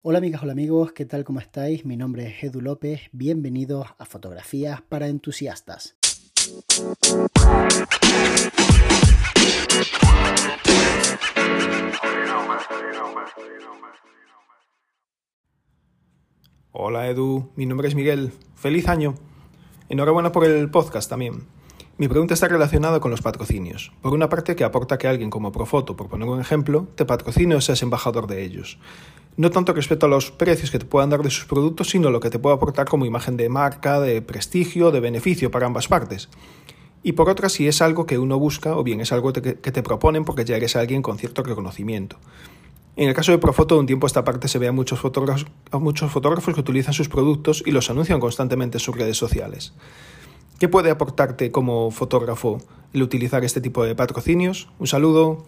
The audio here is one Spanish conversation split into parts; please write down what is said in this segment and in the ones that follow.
Hola amigas, hola amigos, ¿qué tal? ¿Cómo estáis? Mi nombre es Edu López, bienvenidos a Fotografías para Entusiastas. Hola Edu, mi nombre es Miguel. Feliz año. Enhorabuena por el podcast también. Mi pregunta está relacionada con los patrocinios. Por una parte, que aporta que alguien como Profoto, por poner un ejemplo, te patrocine o seas embajador de ellos no tanto respecto a los precios que te puedan dar de sus productos, sino lo que te puede aportar como imagen de marca, de prestigio, de beneficio para ambas partes. Y por otra, si es algo que uno busca o bien es algo que te proponen porque ya eres alguien con cierto reconocimiento. En el caso de Profoto, de un tiempo a esta parte se ve muchos fotógrafos, a muchos fotógrafos que utilizan sus productos y los anuncian constantemente en sus redes sociales. ¿Qué puede aportarte como fotógrafo el utilizar este tipo de patrocinios? Un saludo.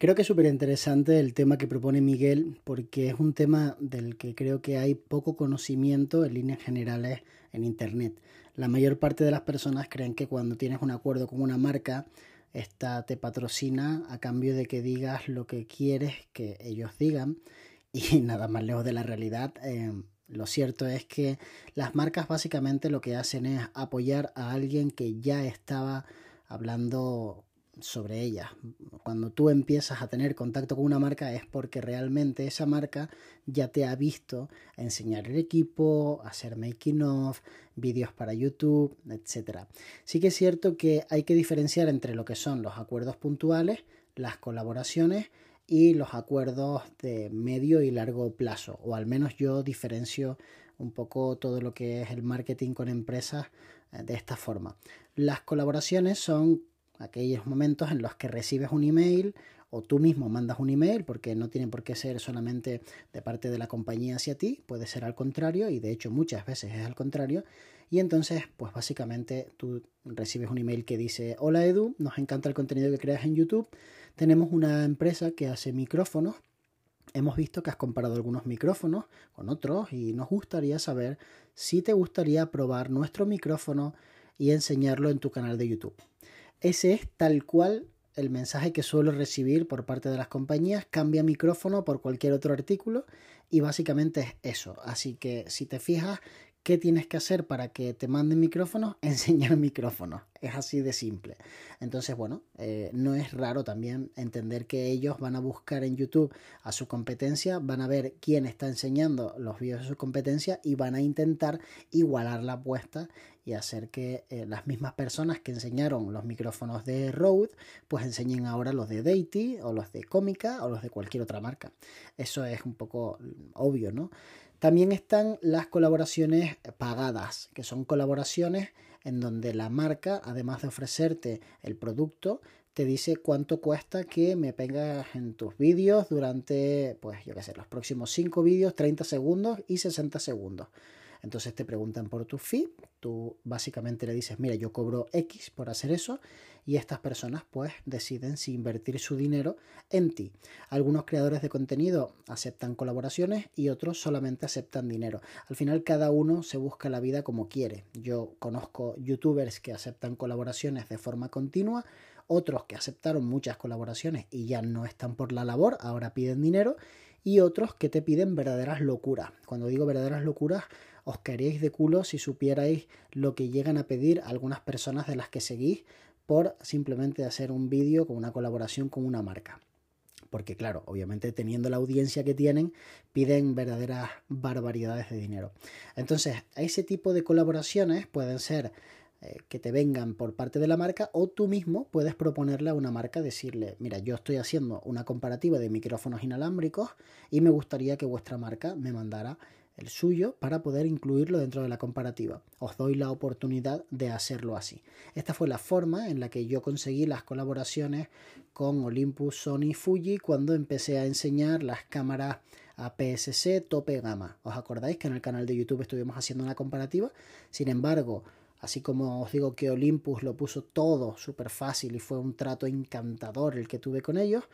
Creo que es súper interesante el tema que propone Miguel porque es un tema del que creo que hay poco conocimiento en líneas generales en Internet. La mayor parte de las personas creen que cuando tienes un acuerdo con una marca, esta te patrocina a cambio de que digas lo que quieres que ellos digan y nada más lejos de la realidad. Eh, lo cierto es que las marcas básicamente lo que hacen es apoyar a alguien que ya estaba hablando sobre ella. Cuando tú empiezas a tener contacto con una marca es porque realmente esa marca ya te ha visto enseñar el equipo, hacer making of, vídeos para YouTube, etc. Sí que es cierto que hay que diferenciar entre lo que son los acuerdos puntuales, las colaboraciones y los acuerdos de medio y largo plazo, o al menos yo diferencio un poco todo lo que es el marketing con empresas eh, de esta forma. Las colaboraciones son aquellos momentos en los que recibes un email o tú mismo mandas un email, porque no tiene por qué ser solamente de parte de la compañía hacia ti, puede ser al contrario, y de hecho muchas veces es al contrario, y entonces pues básicamente tú recibes un email que dice, hola Edu, nos encanta el contenido que creas en YouTube, tenemos una empresa que hace micrófonos, hemos visto que has comparado algunos micrófonos con otros y nos gustaría saber si te gustaría probar nuestro micrófono y enseñarlo en tu canal de YouTube. Ese es tal cual el mensaje que suelo recibir por parte de las compañías. Cambia micrófono por cualquier otro artículo y básicamente es eso. Así que si te fijas, ¿qué tienes que hacer para que te manden micrófonos? Enseñar micrófonos. Es así de simple. Entonces, bueno, eh, no es raro también entender que ellos van a buscar en YouTube a su competencia, van a ver quién está enseñando los vídeos de su competencia y van a intentar igualar la apuesta y hacer que eh, las mismas personas que enseñaron los micrófonos de Rode, pues enseñen ahora los de Deity o los de Comica o los de cualquier otra marca. Eso es un poco obvio, ¿no? También están las colaboraciones pagadas, que son colaboraciones en donde la marca, además de ofrecerte el producto, te dice cuánto cuesta que me pegas en tus vídeos durante, pues yo qué sé, los próximos 5 vídeos, 30 segundos y 60 segundos. Entonces te preguntan por tu fee, tú básicamente le dices, mira, yo cobro X por hacer eso y estas personas pues deciden si invertir su dinero en ti. Algunos creadores de contenido aceptan colaboraciones y otros solamente aceptan dinero. Al final cada uno se busca la vida como quiere. Yo conozco youtubers que aceptan colaboraciones de forma continua, otros que aceptaron muchas colaboraciones y ya no están por la labor, ahora piden dinero y otros que te piden verdaderas locuras. Cuando digo verdaderas locuras, os caeréis de culo si supierais lo que llegan a pedir algunas personas de las que seguís por simplemente hacer un vídeo con una colaboración con una marca. Porque claro, obviamente teniendo la audiencia que tienen, piden verdaderas barbaridades de dinero. Entonces, ese tipo de colaboraciones pueden ser eh, que te vengan por parte de la marca o tú mismo puedes proponerle a una marca decirle, mira, yo estoy haciendo una comparativa de micrófonos inalámbricos y me gustaría que vuestra marca me mandara el suyo para poder incluirlo dentro de la comparativa. Os doy la oportunidad de hacerlo así. Esta fue la forma en la que yo conseguí las colaboraciones con Olympus, Sony, Fuji cuando empecé a enseñar las cámaras APS-C tope gama. ¿Os acordáis que en el canal de YouTube estuvimos haciendo una comparativa? Sin embargo, Así como os digo que Olympus lo puso todo súper fácil y fue un trato encantador el que tuve con ellos,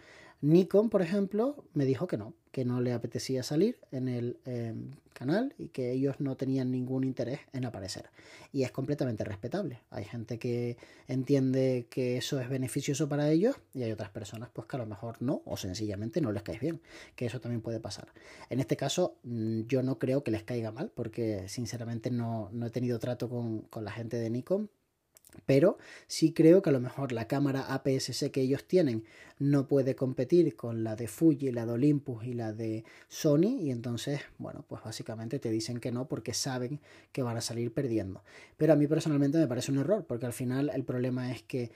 Nikon, por ejemplo, me dijo que no, que no le apetecía salir en el em, canal y que ellos no tenían ningún interés en aparecer. Y es completamente respetable. Hay gente que entiende que eso es beneficioso para ellos y hay otras personas pues que a lo mejor no o sencillamente no les cae bien, que eso también puede pasar. En este caso mm, yo no creo que les caiga mal porque sinceramente no, no he tenido trato con, con la gente de Nikon pero sí creo que a lo mejor la cámara APS-C que ellos tienen no puede competir con la de Fuji, la de Olympus y la de Sony y entonces, bueno, pues básicamente te dicen que no porque saben que van a salir perdiendo. Pero a mí personalmente me parece un error porque al final el problema es que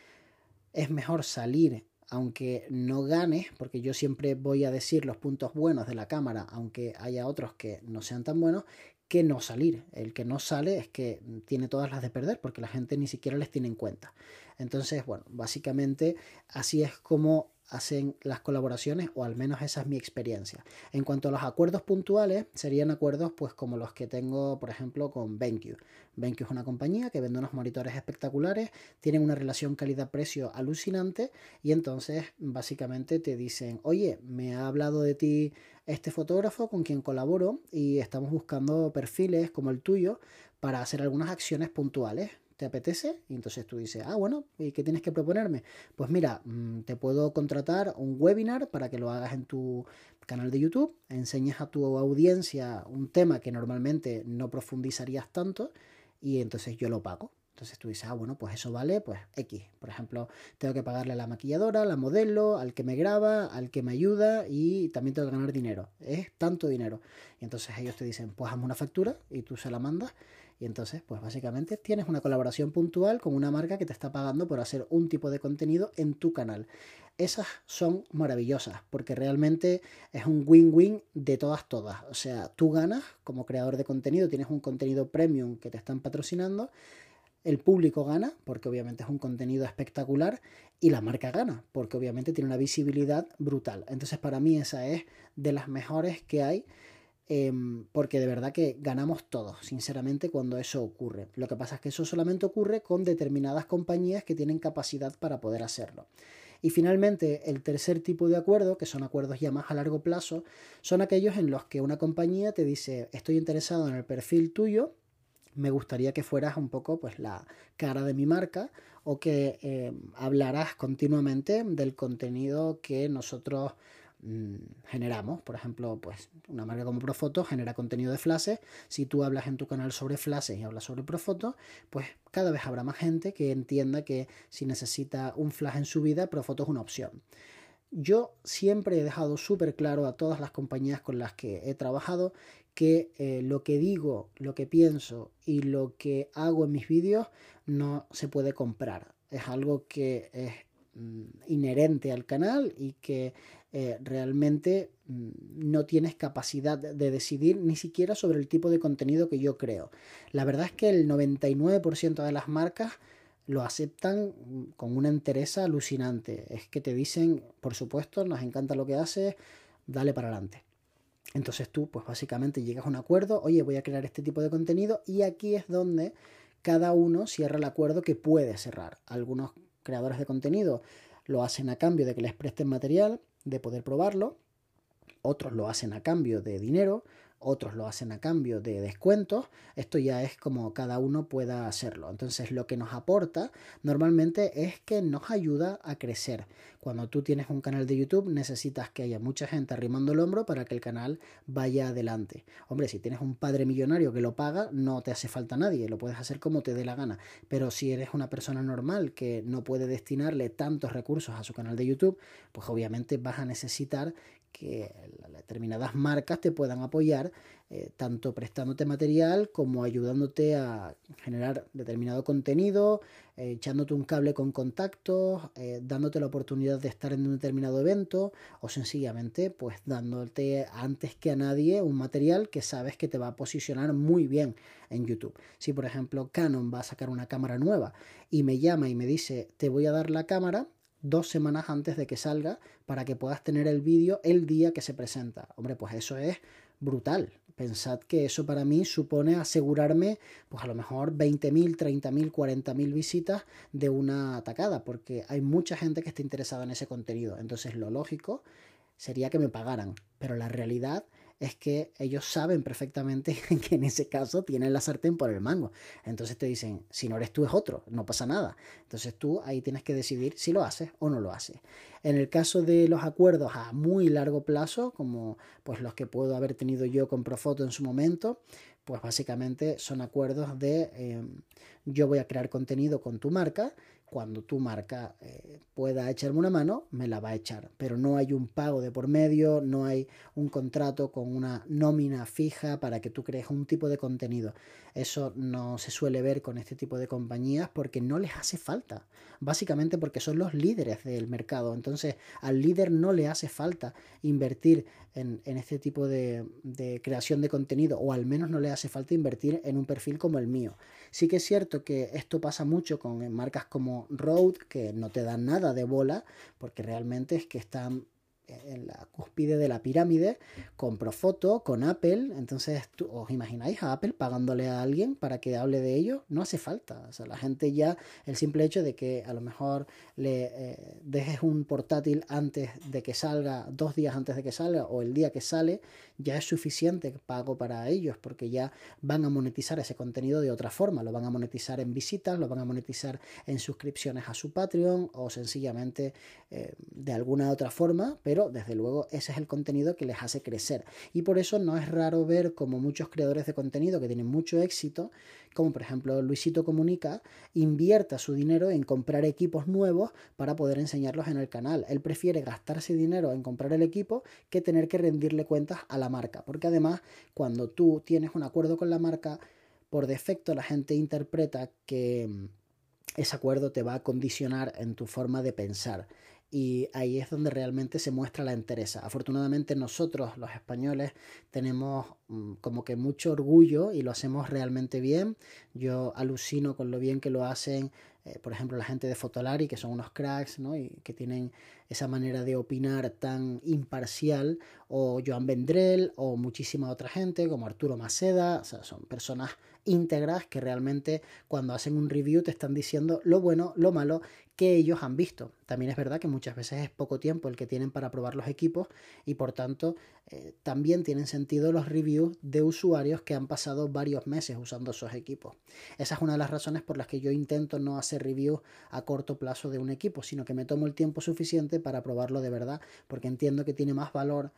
es mejor salir aunque no ganes, porque yo siempre voy a decir los puntos buenos de la cámara, aunque haya otros que no sean tan buenos, que no salir. El que no sale es que tiene todas las de perder porque la gente ni siquiera les tiene en cuenta. Entonces, bueno, básicamente así es como hacen las colaboraciones o al menos esa es mi experiencia. En cuanto a los acuerdos puntuales, serían acuerdos pues como los que tengo por ejemplo con BenQ. BenQ es una compañía que vende unos monitores espectaculares, tienen una relación calidad-precio alucinante y entonces básicamente te dicen, oye, me ha hablado de ti este fotógrafo con quien colaboro y estamos buscando perfiles como el tuyo para hacer algunas acciones puntuales ¿te apetece? Y entonces tú dices, ah, bueno, ¿y qué tienes que proponerme? Pues mira, mm, te puedo contratar un webinar para que lo hagas en tu canal de YouTube, enseñes a tu audiencia un tema que normalmente no profundizarías tanto y entonces yo lo pago. Entonces tú dices, ah, bueno, pues eso vale, pues X. Por ejemplo, tengo que pagarle a la maquilladora, a la modelo, al que me graba, al que me ayuda y también tengo que ganar dinero. Es tanto dinero. Y entonces ellos te dicen, pues hazme una factura y tú se la mandas y entonces, pues básicamente tienes una colaboración puntual con una marca que te está pagando por hacer un tipo de contenido en tu canal. Esas son maravillosas porque realmente es un win-win de todas, todas. O sea, tú ganas como creador de contenido, tienes un contenido premium que te están patrocinando. El público gana porque obviamente es un contenido espectacular y la marca gana porque obviamente tiene una visibilidad brutal. Entonces para mí esa es de las mejores que hay Em, porque de verdad que ganamos todos, sinceramente, cuando eso ocurre. Lo que pasa es que eso solamente ocurre con determinadas compañías que tienen capacidad para poder hacerlo. Y finalmente, el tercer tipo de acuerdo, que son acuerdos ya más a largo plazo, son aquellos en los que una compañía te dice, estoy interesado en el perfil tuyo, me gustaría que fueras un poco pues la cara de mi marca o que em, hablaras continuamente del contenido que nosotros Mm, generamos. Por ejemplo, pues una marca como Profoto genera contenido de flashes. Si tú hablas en tu canal sobre flashes y hablas sobre Profoto, pues cada vez habrá más gente que entienda que si necesita un flash en su vida, Profoto es una opción. Yo siempre he dejado súper claro a todas las compañías con las que he trabajado que eh, lo que digo, lo que pienso y lo que hago en mis vídeos no se puede comprar. Es algo que es mm, inherente al canal y que eh, realmente mm, no tienes capacidad de decidir ni siquiera sobre el tipo de contenido que yo creo. La verdad es que el 99% de las marcas lo aceptan mm, con una entereza alucinante. Es que te dicen, por supuesto, nos encanta lo que haces, dale para adelante. Entonces tú, pues básicamente llegas a un acuerdo, oye, voy a crear este tipo de contenido y aquí es donde cada uno cierra el acuerdo que puede cerrar. Algunos creadores de contenido lo hacen a cambio de que les presten material, de poder probarlo, otros lo hacen a cambio de dinero, otros lo hacen a cambio de descuentos, esto ya es como cada uno pueda hacerlo. Entonces lo que nos aporta normalmente es que nos ayuda a crecer. Cuando tú tienes un canal de YouTube necesitas que haya mucha gente arrimando el hombro para que el canal vaya adelante. Hombre, si tienes un padre millonario que lo paga, no te hace falta nadie, lo puedes hacer como te dé la gana. Pero si eres una persona normal que no puede destinarle tantos recursos a su canal de YouTube, pues obviamente vas a necesitar que determinadas marcas te puedan apoyar, eh, tanto prestándote material como ayudándote a generar determinado contenido, eh, echándote un cable con contactos, eh, dándote la oportunidad de estar en un determinado evento o sencillamente pues dándote antes que a nadie un material que sabes que te va a posicionar muy bien en YouTube. Si por ejemplo Canon va a sacar una cámara nueva y me llama y me dice te voy a dar la cámara, dos semanas antes de que salga para que puedas tener el vídeo el día que se presenta. Hombre, pues eso es brutal. Pensad que eso para mí supone asegurarme, pues a lo mejor 20.000, 30.000, 40.000 visitas de una atacada, porque hay mucha gente que está interesada en ese contenido. Entonces lo lógico sería que me pagaran, pero la realidad es que ellos saben perfectamente que en ese caso tienen la sartén por el mango. Entonces te dicen, si no eres tú es otro, no pasa nada. Entonces tú ahí tienes que decidir si lo haces o no lo haces. En el caso de los acuerdos a muy largo plazo, como pues los que puedo haber tenido yo con Profoto en su momento, pues básicamente son acuerdos de em, yo voy a crear contenido con tu marca cuando tu marca eh, pueda echarme una mano, me la va a echar. Pero no hay un pago de por medio, no hay un contrato con una nómina fija para que tú crees un tipo de contenido. Eso no se suele ver con este tipo de compañías porque no les hace falta. Básicamente porque son los líderes del mercado. Entonces al líder no le hace falta invertir en, este tipo de, de creación de contenido o al menos no le hace falta invertir en un perfil como el mío. Sí que es cierto que esto pasa mucho con marcas como Rode, que no te dan nada de bola, porque realmente es que están en la cúspide de la pirámide con Profoto, con Apple. Entonces, ¿os imagináis a Apple pagándole a alguien para que hable de ello? No hace falta. O sea, la gente ya, el simple hecho de que a lo mejor le eh, dejes un portátil antes de que salga, dos días antes de que salga o el día que sale, ya es suficiente pago para ellos porque ya van a monetizar ese contenido de otra forma. Lo van a monetizar en visitas, lo van a monetizar en suscripciones a su Patreon o sencillamente eh, de alguna otra forma, pero desde luego ese es el contenido que les hace crecer. Y por eso no es raro ver como muchos creadores de contenido que tienen mucho éxito, como por ejemplo Luisito Comunica, invierta su dinero en comprar equipos nuevos para poder enseñarlos en el canal. Él prefiere gastarse dinero en comprar el equipo que tener que rendirle cuentas a la marca, porque además cuando tú tienes un acuerdo con la marca, por defecto la gente interpreta que mm, ese acuerdo te va a condicionar en tu forma de pensar y ahí es donde realmente se muestra la entereza. Afortunadamente nosotros los españoles tenemos mm, como que mucho orgullo y lo hacemos realmente bien. Yo alucino con lo bien que lo hacen, eh, por ejemplo, la gente de Fotolari, que son unos cracks, ¿no? Y que tienen esa manera de opinar tan imparcial, o Joan Vendrell, o muchísima otra gente, como Arturo Maceda, o sea, son personas íntegras que realmente cuando hacen un review te están diciendo lo bueno, lo malo que ellos han visto. También es verdad que muchas veces es poco tiempo el que tienen para probar los equipos y por tanto eh, también tienen sentido los reviews de usuarios que han pasado varios meses usando esos equipos. Esa es una de las razones por las que yo intento no hacer reviews a corto plazo de un equipo, sino que me tomo el tiempo suficiente para probarlo de verdad, porque entiendo que tiene más valor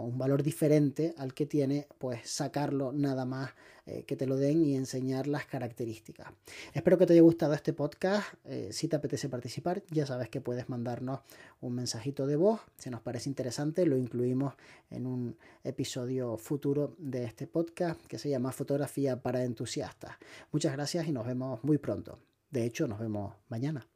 un valor diferente al que tiene pues sacarlo nada más eh, que te lo den y enseñar las características. Espero que te haya gustado este podcast. Eh, si te apetece participar, ya sabes que puedes mandarnos un mensajito de voz. Si nos parece interesante, lo incluimos en un episodio futuro de este podcast que se llama Fotografía para entusiastas. Muchas gracias y nos vemos muy pronto. De hecho, nos vemos mañana.